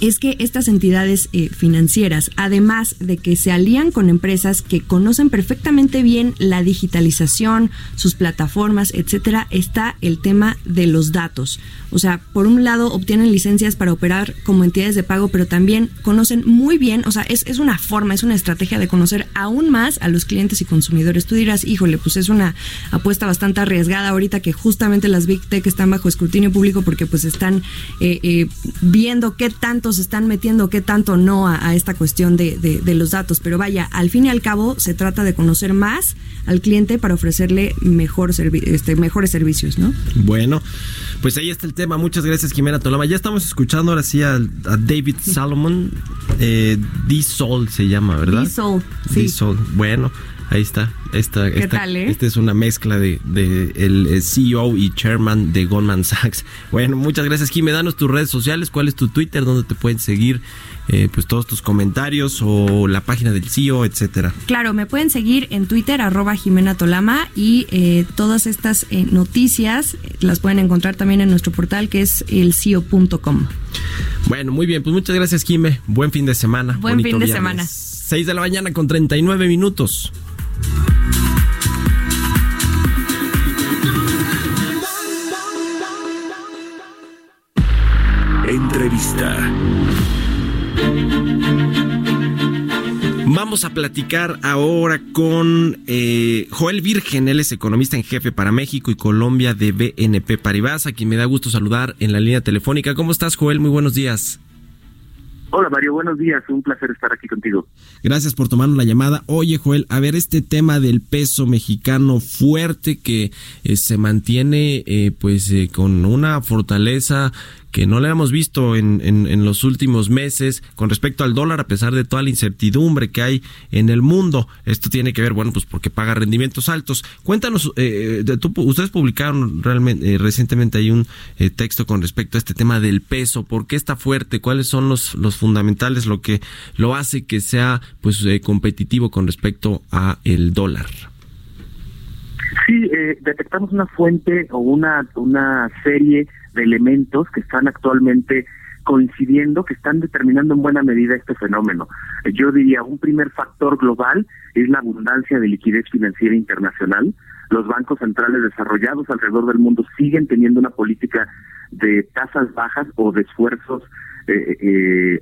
es que estas entidades eh, financieras, además de que se alían con empresas que conocen perfectamente bien la digitalización, sus plataformas, etcétera, está el tema de los datos. O sea, por un lado obtienen licencias para operar como entidades de pago, pero también conocen muy bien, o sea, es, es una forma, es una estrategia de conocer aún más a los clientes y consumidores. Tú dirás, híjole, pues es una apuesta bastante arriesgada ahorita que justamente las Big Tech están bajo escrutinio público porque pues están eh, eh, viendo qué tanto se están metiendo, qué tanto no a, esta cuestión de, de, los datos. Pero vaya, al fin y al cabo se trata de conocer más al cliente para ofrecerle mejor este, mejores servicios, ¿no? Bueno, pues ahí está el tema. Muchas gracias, Jimena Tolama. Ya estamos escuchando ahora sí a, David Salomon. Eh, D-Sol se llama, ¿verdad? D-Sol, sí. D-Sol. Bueno, ahí está. Esta, ¿Qué tal, eh? esta es una mezcla de, de, el eh, CEO y chairman de Goldman Sachs. Bueno, muchas gracias, Jimena. Danos tus redes sociales. ¿Cuál es tu Twitter? ¿Dónde te pueden seguir eh, pues todos tus comentarios o la página del CIO, e etcétera. Claro, me pueden seguir en Twitter, arroba Jimena Tolama, y eh, todas estas eh, noticias las pueden encontrar también en nuestro portal que es el CIO.com. Bueno, muy bien, pues muchas gracias, Jime. Buen fin de semana. Buen fin de semana. 6 de la mañana con 39 minutos. Entrevista. Vamos a platicar ahora con eh, Joel Virgen, él es economista en jefe para México y Colombia de BNP Paribas, a quien me da gusto saludar en la línea telefónica. ¿Cómo estás, Joel? Muy buenos días. Hola Mario, buenos días, un placer estar aquí contigo. Gracias por tomarnos la llamada. Oye Joel, a ver este tema del peso mexicano fuerte que eh, se mantiene eh, pues eh, con una fortaleza que no le hemos visto en, en, los últimos meses con respecto al dólar, a pesar de toda la incertidumbre que hay en el mundo. Esto tiene que ver, bueno, pues porque paga rendimientos altos. Cuéntanos, eh, ustedes publicaron realmente eh, recientemente hay un eh, texto con respecto a este tema del peso, ¿por qué está fuerte? ¿Cuáles son los, los fundamentales, lo que lo hace que sea pues competitivo con respecto a el dólar? Sí, detectamos una fuente o una, una serie de elementos que están actualmente coincidiendo, que están determinando en buena medida este fenómeno. Yo diría, un primer factor global es la abundancia de liquidez financiera internacional. Los bancos centrales desarrollados alrededor del mundo siguen teniendo una política de tasas bajas o de esfuerzos eh, eh,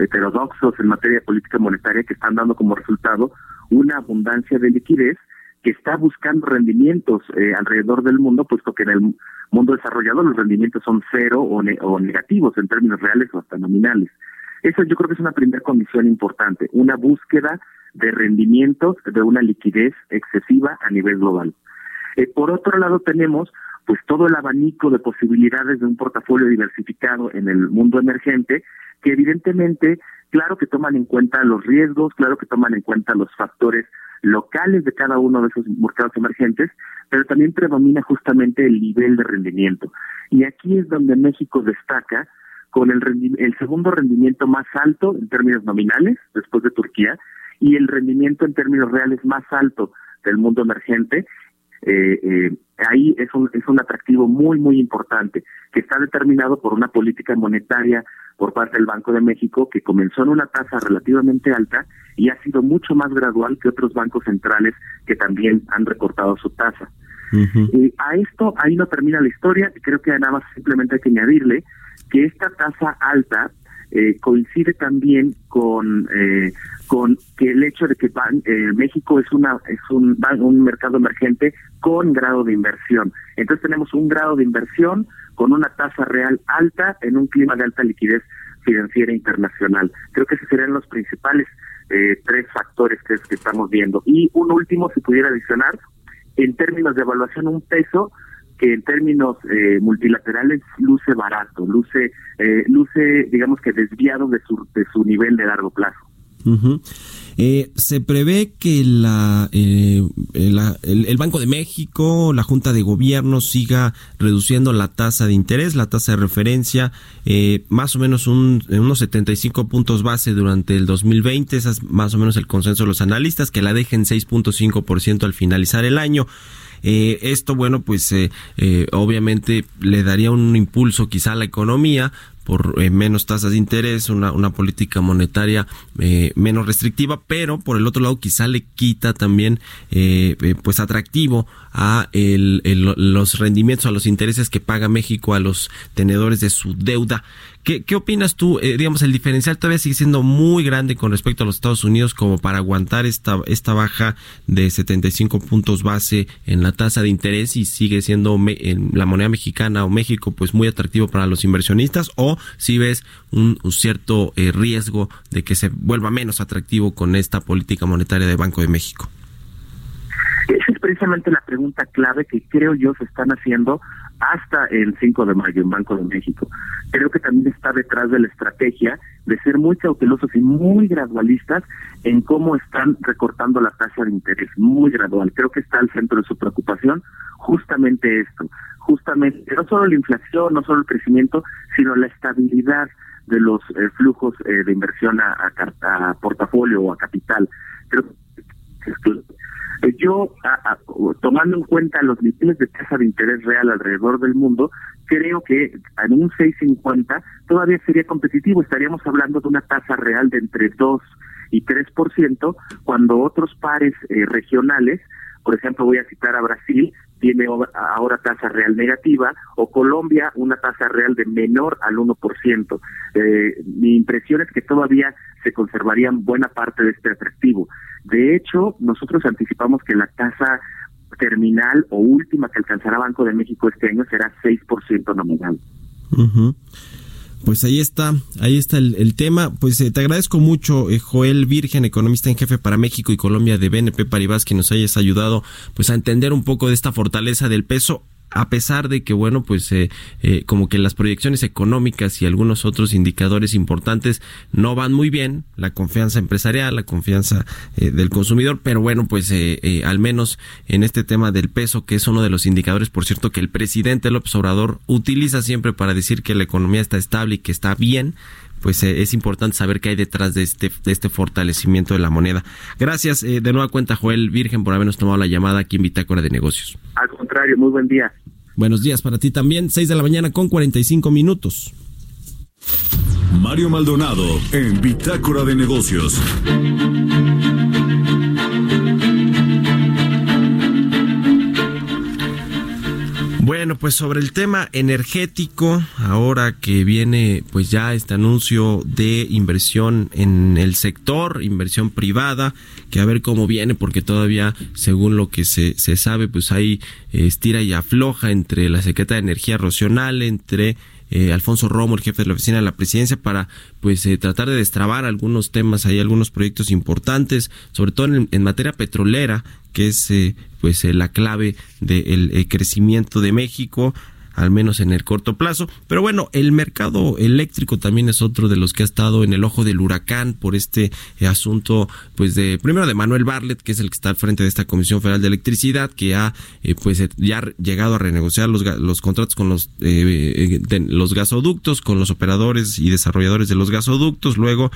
heterodoxos en materia de política monetaria que están dando como resultado una abundancia de liquidez que está buscando rendimientos eh, alrededor del mundo, puesto que en el mundo desarrollado los rendimientos son cero o, o negativos en términos reales o hasta nominales. Eso yo creo que es una primera condición importante, una búsqueda de rendimientos de una liquidez excesiva a nivel global. Eh, por otro lado tenemos pues todo el abanico de posibilidades de un portafolio diversificado en el mundo emergente que evidentemente claro que toman en cuenta los riesgos, claro que toman en cuenta los factores locales de cada uno de esos mercados emergentes, pero también predomina justamente el nivel de rendimiento. Y aquí es donde México destaca con el, el segundo rendimiento más alto en términos nominales, después de Turquía, y el rendimiento en términos reales más alto del mundo emergente. Eh, eh, ahí es un, es un atractivo muy, muy importante, que está determinado por una política monetaria por parte del Banco de México que comenzó en una tasa relativamente alta y ha sido mucho más gradual que otros bancos centrales que también han recortado su tasa. y a esto ahí no termina la historia, creo que nada más simplemente hay que añadirle que esta tasa alta eh, coincide también con eh, con que el hecho de que eh, México es una es un, un mercado emergente con grado de inversión. Entonces tenemos un grado de inversión con una tasa real alta en un clima de alta liquidez financiera internacional. Creo que esos serían los principales eh, tres factores que, que estamos viendo. Y un último, si pudiera adicionar, en términos de evaluación, un peso que en términos eh, multilaterales luce barato, luce, eh, luce, digamos que desviado de su, de su nivel de largo plazo. Eh, se prevé que la, eh, el, Banco de México, la Junta de Gobierno siga reduciendo la tasa de interés, la tasa de referencia, eh, más o menos un, unos 75 puntos base durante el 2020. Ese es más o menos el consenso de los analistas, que la dejen 6.5% al finalizar el año. esto, bueno, pues obviamente le daría un impulso quizá a la economía, por eh, menos tasas de interés, una, una política monetaria eh, menos restrictiva, pero por el otro lado quizá le quita también eh, pues atractivo a el, los rendimientos, a los intereses que paga México a los tenedores de su deuda. ¿Qué, opinas tú? Eh, digamos, el diferencial todavía sigue siendo muy grande con respecto a los Estados Unidos como para aguantar esta, esta baja de 75 puntos base en la tasa de interés y sigue siendo la moneda mexicana o México pues muy atractivo para los inversionistas o si ves un, cierto eh, riesgo de que se vuelva menos atractivo con esta política monetaria de Banco de México? Esa es precisamente la pregunta clave que creo yo se están haciendo hasta el 5 de mayo en Banco de México. Creo que también está detrás de la estrategia de ser muy cautelosos y muy gradualistas en cómo están recortando la tasa de interés, muy gradual. Creo que está al centro de su preocupación justamente esto, justamente no solo la inflación, no solo el crecimiento, sino la estabilidad de los eh, flujos eh, de inversión a, a, portafolio o a capital. Creo que yo, tomando en cuenta los niveles de tasa de interés real alrededor del mundo, creo que en un 6.50 todavía sería competitivo. Estaríamos hablando de una tasa real de entre 2 y 3%, cuando otros pares eh, regionales, por ejemplo, voy a citar a Brasil, tiene ahora tasa real negativa, o Colombia una tasa real de menor al 1%. Eh, mi impresión es que todavía se conservarían buena parte de este atractivo. De hecho, nosotros anticipamos que la tasa terminal o última que alcanzará Banco de México este año será 6% nominal. Pues ahí está, ahí está el, tema. Pues eh, te agradezco mucho, eh, Joel Virgen, economista en jefe para México y Colombia de BNP Paribas, que nos hayas ayudado pues a entender un poco de esta fortaleza del peso a pesar de que, bueno, pues eh, eh, como que las proyecciones económicas y algunos otros indicadores importantes no van muy bien, la confianza empresarial, la confianza eh, del consumidor, pero bueno, pues al menos en este tema del peso, que es uno de los indicadores, por cierto, que el presidente López Obrador utiliza siempre para decir que la economía está estable y que está bien, pues es importante saber qué hay detrás de este, de este fortalecimiento de la moneda. Gracias de nueva cuenta, Joel Virgen, por habernos tomado la llamada aquí en Bitácora de Negocios. Al contrario, muy buen día. Buenos días para ti también, 6 de la mañana con 45 minutos. Mario Maldonado en Bitácora de Negocios. Bueno, pues sobre el tema energético, ahora que viene pues ya este anuncio de inversión en el sector, inversión privada, que a ver cómo viene, porque todavía, según lo que se, se sabe, pues hay estira y afloja entre la Secretaría de Energía Rocional, entre eh, Alfonso Romo, el jefe de la oficina de la presidencia, para pues eh, tratar de destrabar algunos temas, hay algunos proyectos importantes, sobre todo en, materia petrolera, que es eh, pues la clave del crecimiento de México al menos en el corto plazo. Pero bueno, el mercado eléctrico también es otro de los que ha estado en el ojo del huracán por este eh, asunto, pues de primero de Manuel Barlet, que es el que está al frente de esta Comisión Federal de Electricidad, que ha eh, pues eh, ya llegado a renegociar los, contratos con los, los gasoductos, con los operadores y desarrolladores de los gasoductos. Luego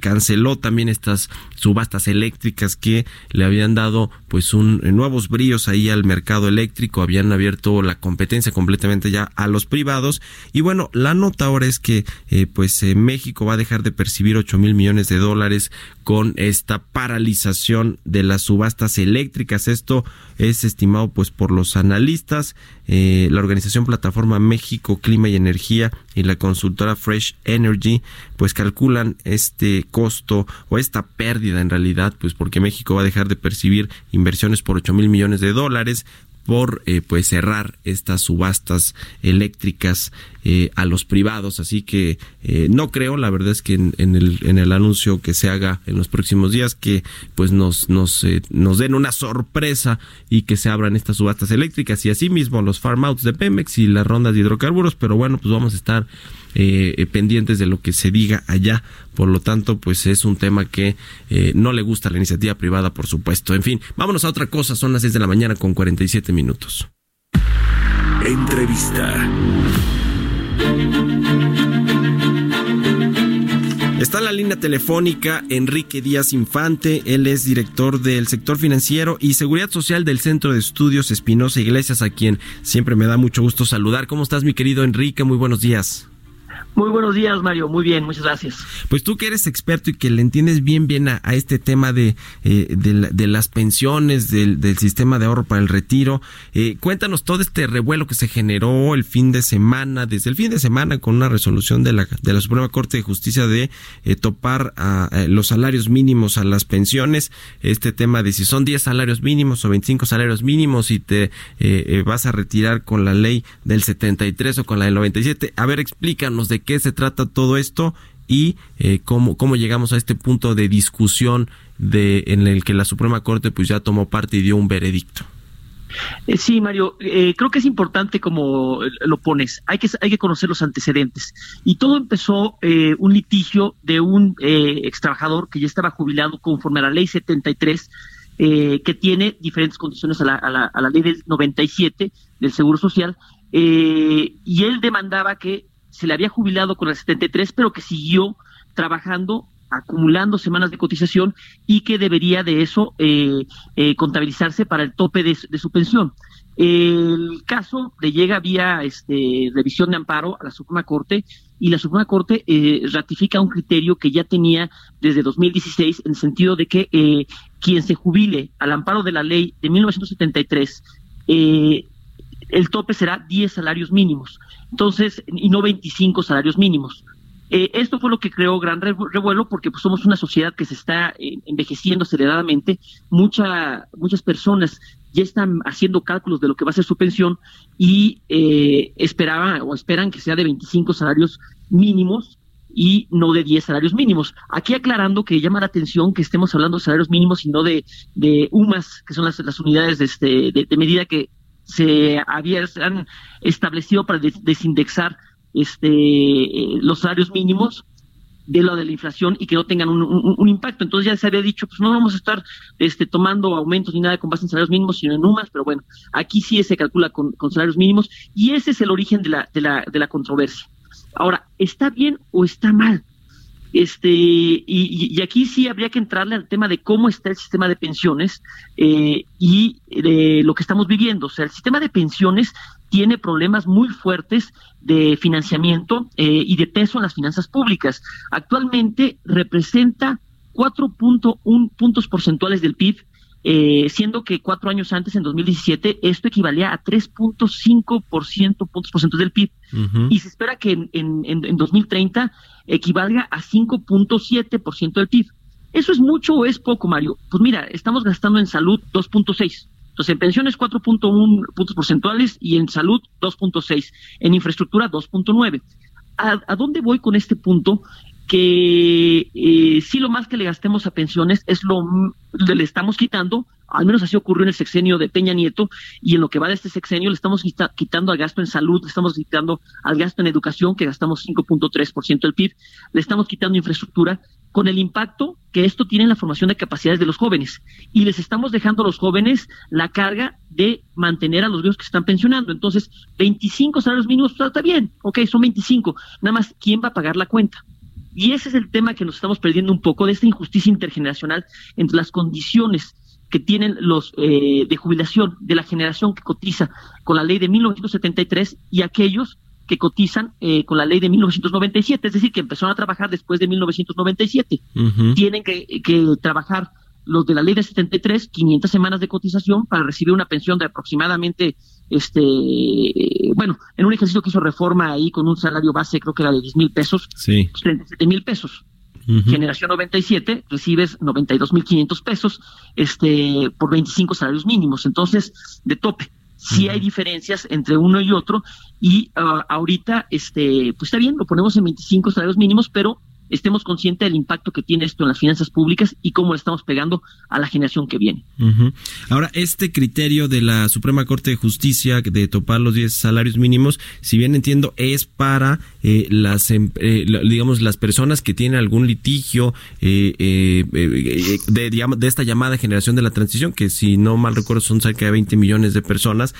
canceló también estas subastas eléctricas que le habían dado pues un nuevos bríos ahí al mercado eléctrico, habían abierto la competencia completamente ya a los privados. Y bueno, la nota ahora es que eh, pues eh, México va a dejar de percibir 8 mil millones de dólares con esta paralización de las subastas eléctricas. Esto es estimado pues por los analistas, eh, la organización Plataforma México Clima y Energía y la consultora Fresh Energy pues calculan este costo o esta pérdida en realidad pues porque México va a dejar de percibir inversiones por 8 mil millones de dólares por eh, pues cerrar estas subastas eléctricas eh, a los privados. Así que eh, no creo la verdad es que en, el, en el anuncio que se haga en los próximos días que pues nos nos nos den una sorpresa y que se abran estas subastas eléctricas. Y asimismo los farm outs de Pemex y las rondas de hidrocarburos. Pero bueno pues vamos a estar pendientes de lo que se diga allá por lo tanto, pues es un tema que eh, no le gusta a la iniciativa privada, por supuesto. En fin, vámonos a otra cosa. Son las 6 de la mañana con 47 minutos. Entrevista. Está en la línea telefónica Enrique Díaz Infante, él es director del sector financiero y seguridad social del Centro de Estudios Espinosa Iglesias, a quien siempre me da mucho gusto saludar. ¿Cómo estás, mi querido Enrique? Muy buenos días. Muy buenos días, Mario. Muy bien, muchas gracias. Pues tú que eres experto y que le entiendes bien, bien a, este tema de, eh, de, las pensiones, del, sistema de ahorro para el retiro, eh, cuéntanos todo este revuelo que se generó el fin de semana, desde el fin de semana con una resolución de la, de la Suprema Corte de Justicia de eh, topar a, los salarios mínimos a las pensiones, este tema de si son 10 salarios mínimos o 25 salarios mínimos y te vas a retirar con la ley del 73 o con la del 97. A ver, explícanos de qué se trata todo esto y eh, cómo, cómo llegamos a este punto de discusión de, en el que la Suprema Corte pues ya tomó parte y dio un veredicto. Eh, sí, Mario, eh, creo que es importante como lo pones. Hay que, hay que conocer los antecedentes. Y todo empezó un litigio de un ex trabajador que ya estaba jubilado conforme a la ley 73, que tiene diferentes condiciones a la, a la, a la ley del 97 del Seguro Social. y él demandaba que se le había jubilado con el 73, pero que siguió trabajando acumulando semanas de cotización y que debería de eso eh, eh, contabilizarse para el tope de, su pensión. El caso le llega vía este, revisión de amparo a la Suprema Corte y la Suprema Corte eh, ratifica un criterio que ya tenía desde 2016 en el sentido de que eh, quien se jubile al amparo de la ley de 1973 eh, el tope será 10 salarios mínimos, entonces, y no 25 salarios mínimos. Eh, esto fue lo que creó gran revuelo porque pues, somos una sociedad que se está eh, envejeciendo aceleradamente. Mucha, muchas personas ya están haciendo cálculos de lo que va a ser su pensión y eh, esperaban o esperan que sea de 25 salarios mínimos y no de 10 salarios mínimos. Aquí aclarando que llama la atención que estemos hablando de salarios mínimos y no de, de UMAS, que son las, las unidades de, este, de, medida que se habían establecido para desindexar este, eh, los salarios mínimos de lo de la inflación y que no tengan un, impacto. Entonces ya se había dicho, pues no vamos a estar este, tomando aumentos ni nada con base en salarios mínimos, sino en UMAS, pero bueno, aquí sí se calcula con, con salarios mínimos y ese es el origen de la, de la, de la controversia. Ahora, ¿está bien o está mal? Este, y, aquí sí habría que entrarle al tema de cómo está el sistema de pensiones eh, y de lo que estamos viviendo. O sea, el sistema de pensiones tiene problemas muy fuertes de financiamiento eh, y de peso en las finanzas públicas. Actualmente representa 4.1 puntos porcentuales del PIB, eh, siendo que cuatro años antes, en 2017, esto equivalía a 3.5% puntos porcentuales del PIB. Y se espera que en, en, en 2030 equivalga a 5.7% del PIB. ¿Eso es mucho o es poco, Mario? Pues mira, estamos gastando en salud 2.6 entonces, en pensiones 4.1 puntos porcentuales y en salud 2.6, en infraestructura 2.9. ¿A, ¿A, dónde voy con este punto? Que eh, sí lo más que le gastemos a pensiones es lo le estamos quitando, al menos así ocurrió en el sexenio de Peña Nieto, y en lo que va de este sexenio le estamos quitando al gasto en salud, le estamos quitando al gasto en educación, que gastamos 5.3% del PIB, le estamos quitando infraestructura, con el impacto que esto tiene en la formación de capacidades de los jóvenes. Y les estamos dejando a los jóvenes la carga de mantener a los viejos que están pensionando. Entonces, 25 salarios mínimos, pues, está bien, ok, son 25. Nada más, ¿quién va a pagar la cuenta? Y ese es el tema que nos estamos perdiendo un poco de esta injusticia intergeneracional entre las condiciones que tienen los eh, de jubilación de la generación que cotiza con la ley de 1973 y aquellos que cotizan eh, con la ley de 1997, es decir, que empezaron a trabajar después de 1997. Tienen que, trabajar los de la ley de 73, 500 semanas de cotización para recibir una pensión de aproximadamente, este, bueno, en un ejercicio que hizo reforma ahí con un salario base, creo que era de 10 mil pesos, sí. 37 mil pesos. Generación 97, recibes 92 mil 500 pesos, este, por 25 salarios mínimos. Entonces, de tope sí hay diferencias entre uno y otro y ah, ahorita este pues está bien lo ponemos en 25 salarios mínimos pero estemos conscientes del impacto que tiene esto en las finanzas públicas y cómo le estamos pegando a la generación que viene. Ahora, este criterio de la Suprema Corte de Justicia de topar los 10 salarios mínimos, si bien entiendo, es para eh, las, em, eh, digamos, las personas que tienen algún litigio eh, de, digamos, de esta llamada generación de la transición, que si no mal recuerdo son cerca de 20 millones de personas,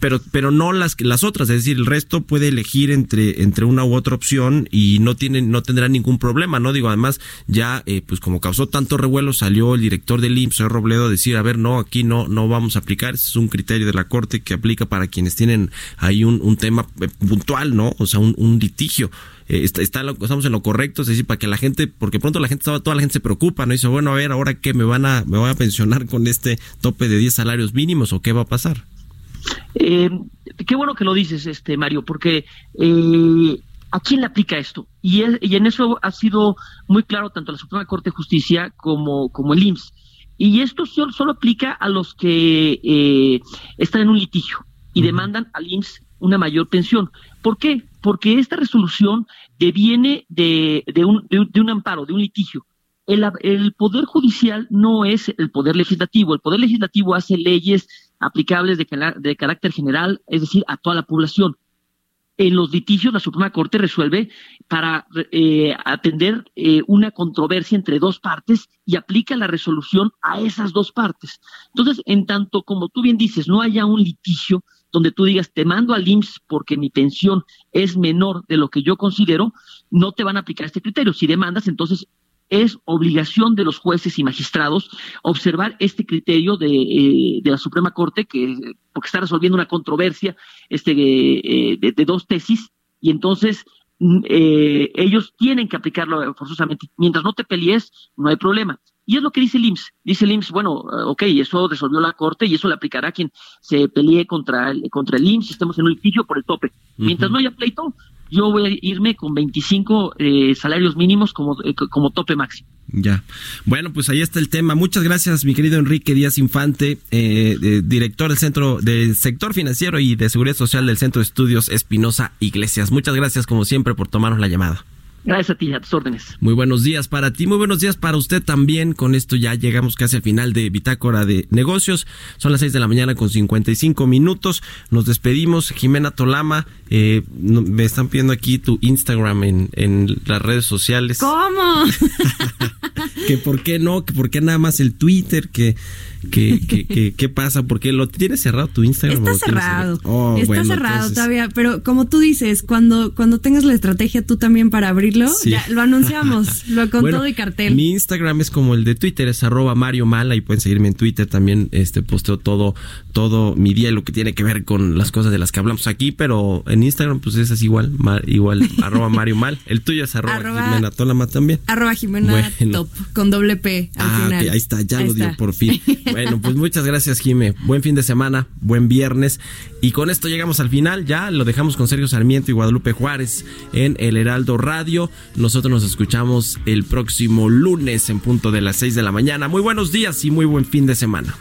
pero pero no las las otras. Es decir el resto puede elegir entre entre una u otra opción y no tienen no tendrá ningún problema no digo además ya eh, pues como causó tanto revuelo salió el director del IMSS Robledo a decir a ver no aquí no no vamos a aplicar es un criterio de la corte que aplica para quienes tienen ahí un, tema eh, puntual no o sea un, litigio. Eh, está, estamos en lo correcto, es decir, para que la gente, porque pronto la gente, toda la gente se preocupa, ¿no? dice, bueno, a ver, ahora qué me van a, me voy a pensionar con este tope de 10 salarios mínimos o qué va a pasar. Eh, qué bueno que lo dices, este Mario, porque eh, ¿a quién le aplica esto? Y, en eso ha sido muy claro tanto la Suprema Corte de Justicia como, como el IMSS. Y esto solo, solo aplica a los que eh, están en un litigio y demandan al IMSS una mayor pensión. ¿Por qué? Porque esta resolución deviene de, de, un, de un amparo, de un litigio. El, el, poder judicial no es el poder legislativo. El poder legislativo hace leyes aplicables de, carácter general, es decir, a toda la población. En los litigios, la Suprema Corte resuelve para eh, atender eh, una controversia entre dos partes y aplica la resolución a esas dos partes. Entonces, en tanto como tú bien dices, no haya un litigio, donde tú digas, te mando al IMSS porque mi pensión es menor de lo que yo considero, no te van a aplicar este criterio. Si demandas, entonces es obligación de los jueces y magistrados observar este criterio de, eh, de la Suprema Corte, que porque está resolviendo una controversia este, eh, de, de, dos tesis, y entonces mm, eh, ellos tienen que aplicarlo forzosamente. Mientras no te pelees, no hay problema. Y es lo que dice el IMSS. Dice el IMSS, bueno, ok, eso resolvió la Corte y eso le aplicará a quien se pelee contra el, contra el IMSS, estemos en un litigio por el tope. Mientras no haya pleito, yo voy a irme con 25 eh, salarios mínimos como, eh, como tope máximo. Ya. Bueno, pues ahí está el tema. Muchas gracias, mi querido Enrique Díaz Infante, eh, director del Centro del Sector Financiero y de Seguridad Social del Centro de Estudios Espinosa Iglesias. Muchas gracias, como siempre, por tomarnos la llamada. Gracias a ti, a tus órdenes. Muy buenos días para ti, muy buenos días para usted también. Con esto ya llegamos casi al final de Bitácora de Negocios. Son las 6 de la mañana con 55 minutos. Nos despedimos. Jimena Tolama, eh, me están pidiendo aquí tu Instagram en, en las redes sociales. ¿Cómo? que por qué no, que por qué nada más el Twitter, que ¿Qué, qué, qué, pasa? ¿Por qué lo tienes cerrado tu Instagram? Está cerrado. Oh, está cerrado todavía, pero como tú dices, cuando, cuando tengas la estrategia tú también para abrirlo, ya lo anunciamos, lo con todo y cartel. Mi Instagram es como el de Twitter, es arroba Mario Mal, y pueden seguirme en Twitter también, este posteo todo, todo mi día y lo que tiene que ver con las cosas de las que hablamos aquí, pero en Instagram pues es así igual, igual, arroba Mario Mal. El tuyo es arroba, Jimena Tolama también. Arroba Jimena Top, con doble P al ah, final. ahí está, ya lo dio por fin. Bueno, pues muchas gracias, Jime. Buen fin de semana, buen viernes. Y con esto llegamos al final. Ya lo dejamos con Sergio Sarmiento y Guadalupe Juárez en El Heraldo Radio. Nosotros nos escuchamos el próximo lunes en punto de las 6 de la mañana. Muy buenos días y muy buen fin de semana.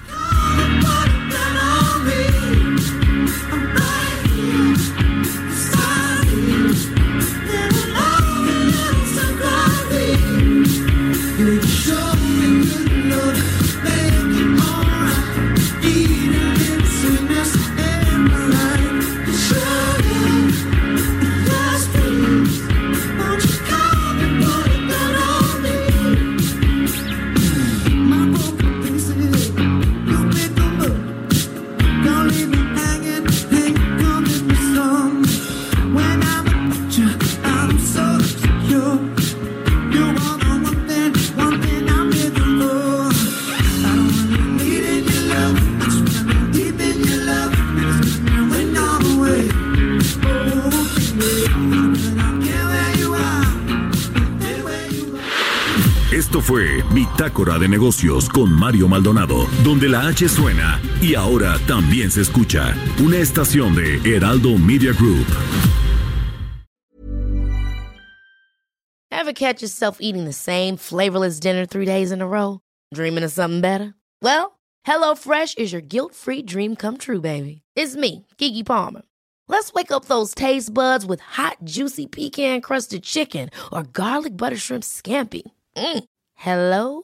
De Negocios con Mario Maldonado, donde la H suena y ahora también se escucha una estación de Heraldo Media Group. Ever catch yourself eating the same flavorless dinner three days in a row? Dreaming of something better? Well, HelloFresh is your guilt-free dream come true, baby. It's me, Kiki Palmer. Let's wake up those taste buds with hot, juicy pecan-crusted chicken or garlic butter shrimp scampi. Mm. Hello